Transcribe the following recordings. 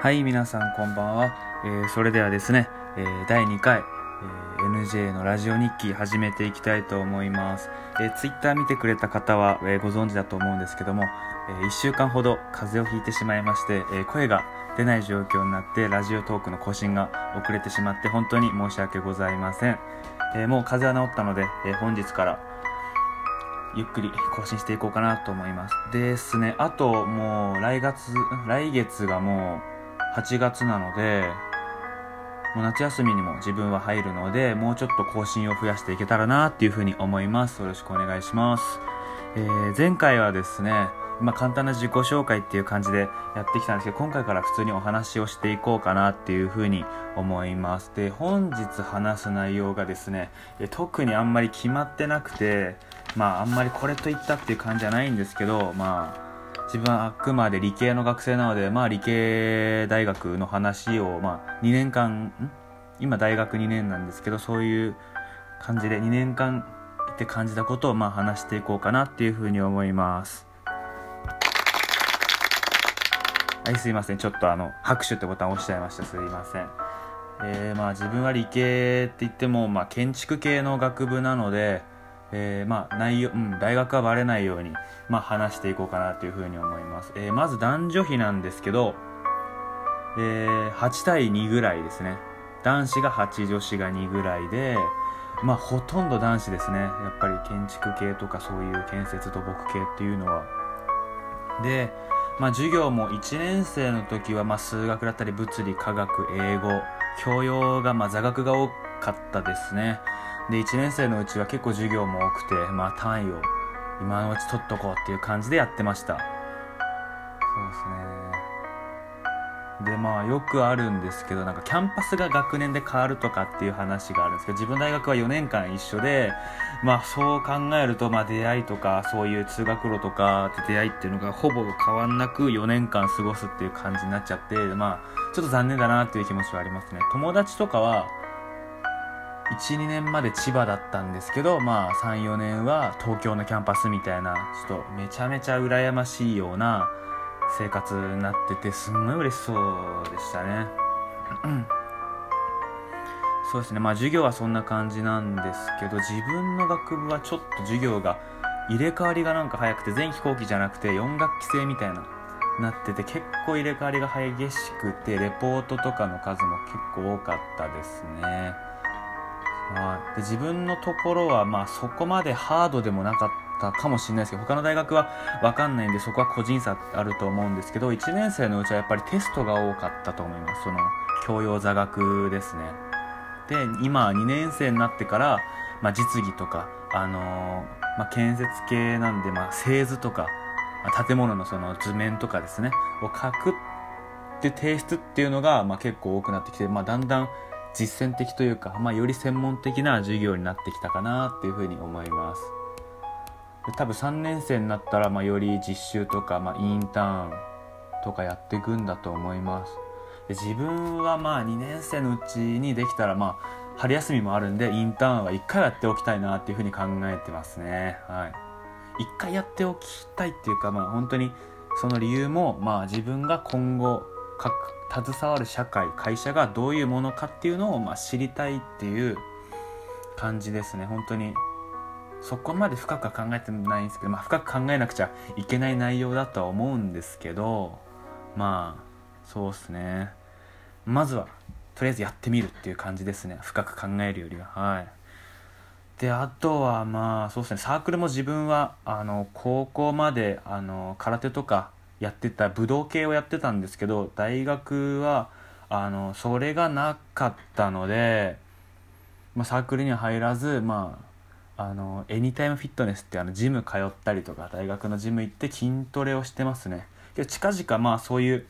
はい、皆さんこんばんは。えーそれではですね、えー第2回、えー NJ のラジオ日記始めていきたいと思います。えー、Twitter 見てくれた方は、えーご存知だと思うんですけども、え1週間ほど風邪をひいてしまいまして、えー声が出ない状況になって、ラジオトークの更新が遅れてしまって、本当に申し訳ございません。えーもう風邪は治ったので、えー本日からゆっくり更新していこうかなと思います。ですね、あともう来月、来月がもう8月なので、もう夏休みにも自分は入るので、もうちょっと更新を増やしていけたらなっていうふうに思います。よろしくお願いします。えー前回はですね、まあ、簡単な自己紹介っていう感じでやってきたんですけど、今回から普通にお話をしていこうかなっていうふうに思います。で、本日話す内容がですね、特にあんまり決まってなくて、まああんまりこれといったっていう感じじゃないんですけど、まあ自分はあくまで理系の学生なので、まあ理系大学の話を、まあ2年間、今大学2年なんですけど、そういう感じで2年間って感じたことをまあ話していこうかなっていうふうに思います。はい、すいません。ちょっとあの、拍手ってボタン押しちゃいました。すいません。えー、まあ自分は理系って言っても、まあ建築系の学部なので、えー、まあ内容、うん、大学はバレないように、まあ話していこうかなというふうに思います。えー、まず男女比なんですけど、えー、8対2ぐらいですね。男子が8、女子が2ぐらいで、まあほとんど男子ですね。やっぱり建築系とかそういう建設土木系っていうのは。で、まあ授業も1年生の時はまあ数学だったり物理、科学、英語、教養がまあ座学が多くかったですね。で、1年生のうちは結構授業も多くて、まあ単位を今のうち取っとこうっていう感じでやってました。そうですね。で、まあよくあるんですけど、なんかキャンパスが学年で変わるとかっていう話があるんですけど、自分大学は4年間一緒で、まあそう考えると、まあ出会いとか、そういう通学路とか出会いっていうのがほぼ変わんなく4年間過ごすっていう感じになっちゃって、まあちょっと残念だなっていう気持ちはありますね。友達とかは、1、2年まで千葉だったんですけど、まあ3、4年は東京のキャンパスみたいな、ちょっとめちゃめちゃ羨ましいような生活になってて、すんごい嬉しそうでしたね。そうですね、まあ授業はそんな感じなんですけど、自分の学部はちょっと授業が入れ替わりがなんか早くて、前期後期じゃなくて4学期制みたいな、なってて、結構入れ替わりが激しくて、レポートとかの数も結構多かったですね。はい、で自分のところはまあそこまでハードでもなかったかもしれないですけど他の大学は分かんないんでそこは個人差あると思うんですけど1年生のうちはやっぱりテストが多かったと思います。その教養座学ですね。で今2年生になってから、まあ、実技とか、あのーまあ、建設系なんで、まあ、製図とかま建物のその図面とかですねを書くって提出っていうのが、まあ、結構多くなってきて、まあ、だんだん実践的というか、まあ、より専門的な授業になってきたかなっていうふうに思います。多分3年生になったら、まあ、より実習とか、まあ、インターンとかやっていくんだと思います。で自分はまあ2年生のうちにできたらまあ春休みもあるんでインターンは1回やっておきたいなっていうふうに考えてますね。はい。1回やっておきたいっていうかまあ本当にその理由もまあ自分が今後携わる社会会社がどういうものかっていうのをまあ知りたいっていう感じですね。本当にそこまで深くは考えてないんですけど、まあ、深く考えなくちゃいけない内容だとは思うんですけどまあそうですね。まずはとりあえずやってみるっていう感じですね。深く考えるよりは。はい。であとはまあそうですね。サークルも自分はあの高校まであの空手とかやってた武道系をやってたんですけど大学はあのそれがなかったので、まあ、サークルには入らずまああのエニタイムフィットネスってあのジム通ったりとか大学のジム行って筋トレをしてますね。けど近々まあそういう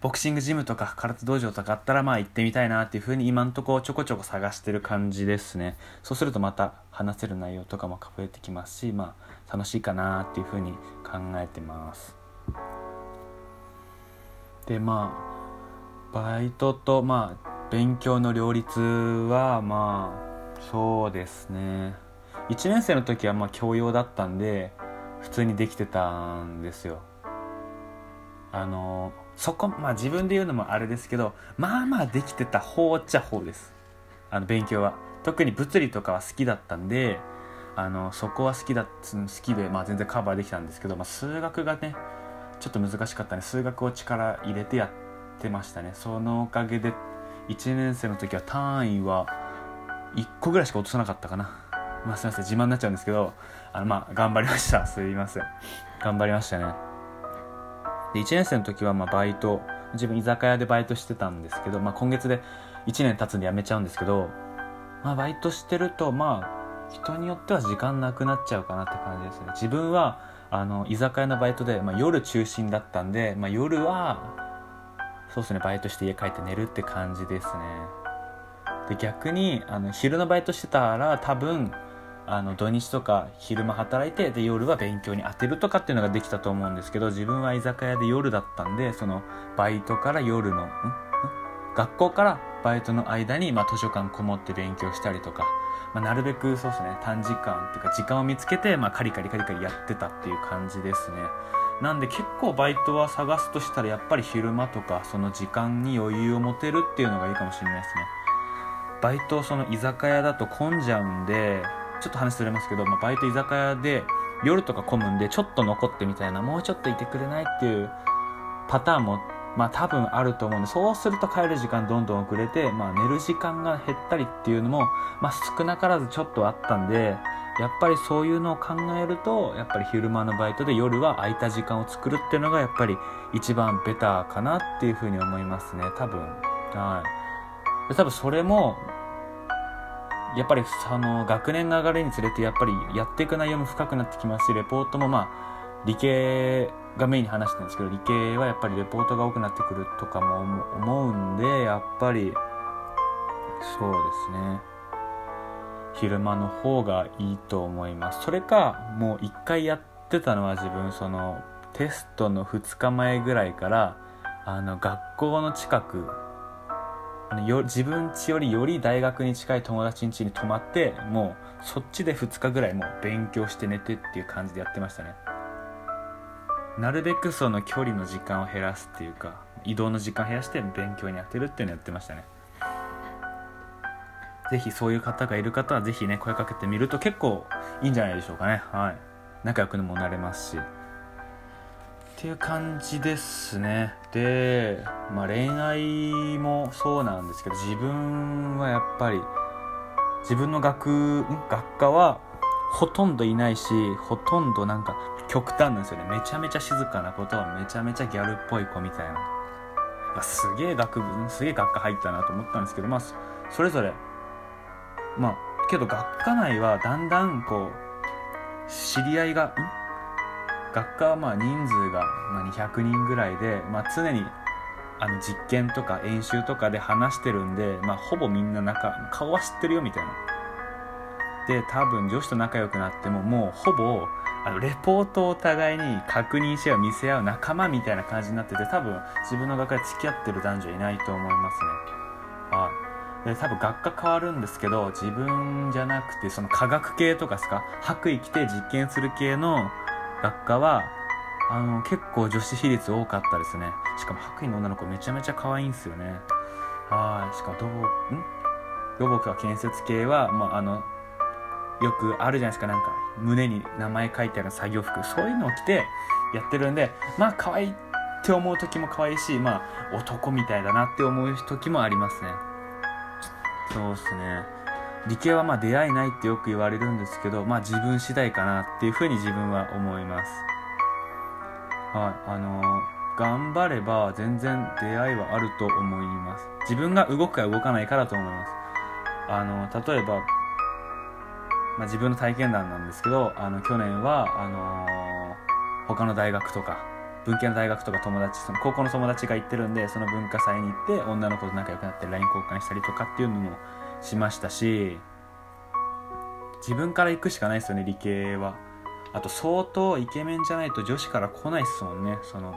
ボクシングジムとか空手道場とかあったらまあ行ってみたいなっていうふうに今んとこちょこちょこ探してる感じですね。そうするとまた話せる内容とかも増えてきますしまあ楽しいかなっていうふうに考えてます。でまあバイトとまあ勉強の両立はまあそうですね。1年生の時はまあ教養だったんで普通にできてたんですよ。あのそこまあ自分で言うのもあれですけどまあまあできてた方っちゃ方です。あの勉強は。特に物理とかは好きだったんであのそこは好きだ好きで、まあ、全然カバーできたんですけど、まあ、数学がねちょっと難しかったね。数学を力入れてやってましたね。そのおかげで1年生の時は単位は1個ぐらいしか落とさなかったかな。まあすいません自慢になっちゃうんですけどあのまあ頑張りました。すいません。頑張りましたね。で1年生の時はまあバイト自分居酒屋でバイトしてたんですけど、まあ、今月で1年経つんで辞めちゃうんですけど、まあ、バイトしてるとまあ人によっては時間なくなっちゃうかなって感じですね。自分はあの居酒屋のバイトで、まあ、夜中心だったんで、まあ、夜はそうですねバイトして家帰って寝るって感じですね。で逆にあの昼のバイトしてたら多分あの土日とか昼間働いてで夜は勉強に当てるとかっていうのができたと思うんですけど自分は居酒屋で夜だったんでそのバイトから夜のん？学校からバイトの間に、まあ、図書館こもって勉強したりとかまあ、なるべくそうですね短時間っていうか時間を見つけて、まあ、カリカリカリカリやってたっていう感じですね。なんで結構バイトは探すとしたらやっぱり昼間とかその時間に余裕を持てるっていうのがいいかもしれないですね。バイトその居酒屋だと混んじゃうんでちょっと話ずれますけど、まあ、バイト居酒屋で夜とか混むんでちょっと残ってみたいなもうちょっといてくれないっていうパターンもまあ多分あると思うんで、そうすると帰る時間どんどん遅れて、まあ寝る時間が減ったりっていうのも、まあ少なからずちょっとあったんで、やっぱりそういうのを考えると、やっぱり昼間のバイトで夜は空いた時間を作るっていうのがやっぱり一番ベターかなっていうふうに思いますね、多分。はい。で多分それも、やっぱりあの学年が上がるにつれてやっぱりやっていく内容も深くなってきますしレポートもまあ理系がメインに話してるんですけど理系はやっぱりレポートが多くなってくるとかも思うんでやっぱりそうですね。昼間の方がいいと思います。それかもう一回やってたのは自分そのテストの2日前ぐらいからあの学校の近くあのよ自分家よりより大学に近い友達ん家に泊まってもうそっちで2日ぐらいもう勉強して寝てっていう感じでやってましたね。なるべくその距離の時間を減らすっていうか移動の時間を減らして勉強に当てるっていうのをやってましたね。ぜひそういう方がいる方はぜひね声かけてみると結構いいんじゃないでしょうかね。はい。仲良くもなれますし。っていう感じですね。で、まあ、恋愛もそうなんですけど自分はやっぱり自分の学学科はほとんどいないしほとんどなんか極端なんですよね。めちゃめちゃ静かなことはめちゃめちゃギャルっぽい子みたいな、まあ、すげえ学部すげえ学科入ったなと思ったんですけどまあそれぞれまあけど学科内はだんだんこう知り合いが学科はまあ人数が200人ぐらいで、まあ、常にあの実験とか演習とかで話してるんで、まあ、ほぼみんな仲顔は知ってるよみたいな。で多分女子と仲良くなってももうほぼあのレポートをお互いに確認し合う見せ合う仲間みたいな感じになってて多分自分の学科で付き合ってる男女いないと思いますね。はいで多分学科変わるんですけど自分じゃなくてその科学系とかですか？白衣着て実験する系の学科はあの結構女子比率多かったですね。しかも白衣の女の子めちゃめちゃ可愛いんですよね。はいしかも土木ん？土木は建設系は、まあ、あのよくあるじゃないですか。なんか胸に名前書いてある作業服。そういうのを着てやってるんでまあ可愛いって思う時も可愛いしまあ男みたいだなって思う時もありますね。そうっすね。理系はまあ出会いないってよく言われるんですけどまあ自分次第かなっていうふうに自分は思います。はい。あのー、頑張れば全然出会いはあると思います。自分が動くか動かないかだと思います。あの例えばまあ、自分の体験談なんですけどあの去年はあのー、他の大学とか文系の大学とか友達その高校の友達が行ってるんでその文化祭に行って女の子と仲良くなって LINE 交換したりとかっていうのもしましたし自分から行くしかないですよね理系は。あと相当イケメンじゃないと女子から来ないっすもんねその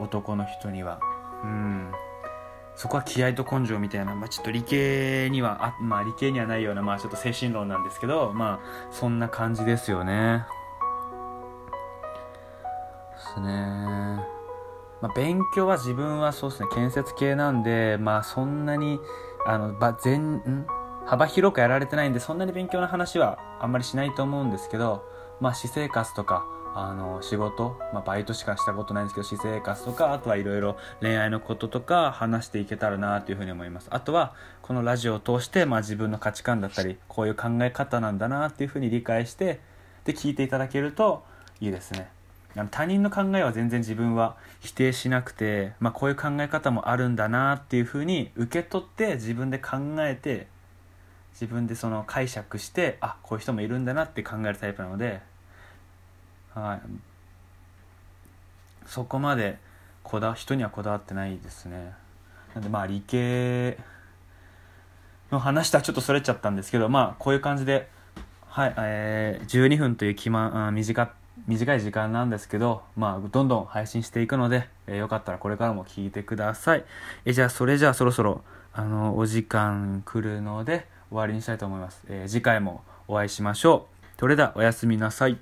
男の人には。うん。そこは気合と根性みたいな、まあ、ちょっと理系にはあ、まあ、理系にはないような、まあ、ちょっと精神論なんですけど、まあ、そんな感じですよね。ですねまあ、勉強は自分はそうですね建設系なんでまあそんなにあのば全ん？幅広くやられてないんでそんなに勉強の話はあんまりしないと思うんですけどまあ私生活とかあの仕事、まあ、バイトしかしたことないんですけど私生活とかあとはいろいろ恋愛のこととか話していけたらなというふうに思います。あとはこのラジオを通して、まあ、自分の価値観だったりこういう考え方なんだなっていうふうに理解してで聞いていただけるといいですね。あの他人の考えは全然自分は否定しなくて、まあ、こういう考え方もあるんだなっていうふうに受け取って自分で考えて自分でその解釈してあこういう人もいるんだなって考えるタイプなのではいそこまでこだ人にはこだわってないですねなんでまあ理系の話とはちょっとそれちゃったんですけどまあこういう感じではいえー、12分という気まあ短短い時間なんですけど、まあ、どんどん配信していくので、えー、よかったらこれからも聞いてください。えー、じゃあ、それじゃあそろそろ、あの、お時間来るので、終わりにしたいと思います。えー、次回もお会いしましょう。それでは、おやすみなさい。